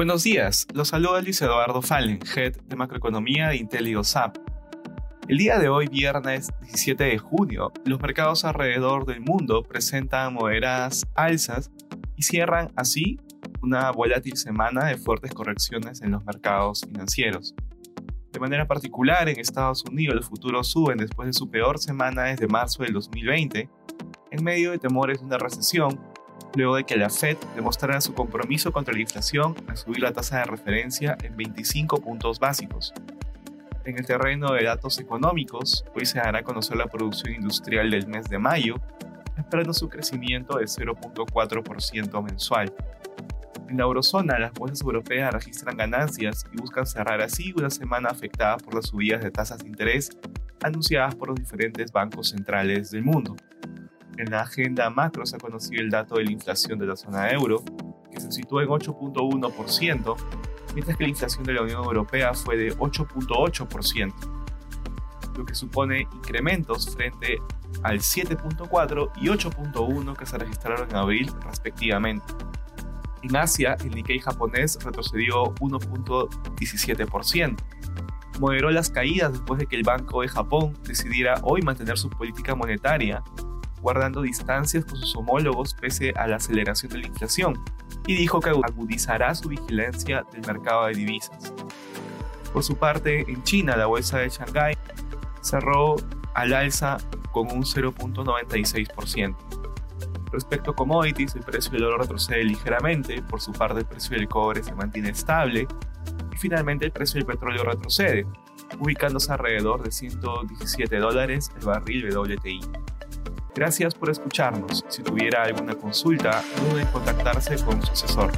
Buenos días, los saluda Luis Eduardo Fallen, Head de Macroeconomía de IntelioSAP. El día de hoy, viernes 17 de junio, los mercados alrededor del mundo presentan moderadas alzas y cierran así una volátil semana de fuertes correcciones en los mercados financieros. De manera particular, en Estados Unidos los futuros suben después de su peor semana desde marzo del 2020, en medio de temores de una recesión luego de que la Fed demostrara su compromiso contra la inflación al subir la tasa de referencia en 25 puntos básicos. En el terreno de datos económicos, hoy se dará a conocer la producción industrial del mes de mayo, esperando su crecimiento de 0.4% mensual. En la eurozona, las bolsas europeas registran ganancias y buscan cerrar así una semana afectada por las subidas de tasas de interés anunciadas por los diferentes bancos centrales del mundo. En la agenda macro se ha conocido el dato de la inflación de la zona euro, que se sitúa en 8.1%, mientras que la inflación de la Unión Europea fue de 8.8%, lo que supone incrementos frente al 7.4 y 8.1 que se registraron en abril respectivamente. En Asia, el Nikkei japonés retrocedió 1.17%. Moderó las caídas después de que el Banco de Japón decidiera hoy mantener su política monetaria guardando distancias con sus homólogos pese a la aceleración de la inflación, y dijo que agudizará su vigilancia del mercado de divisas. Por su parte, en China, la bolsa de Shanghái cerró al alza con un 0.96%. Respecto a commodities, el precio del oro retrocede ligeramente, por su parte el precio del cobre se mantiene estable y finalmente el precio del petróleo retrocede, ubicándose alrededor de 117 dólares el barril WTI. Gracias por escucharnos. Si tuviera alguna consulta, duden en contactarse con su asesor.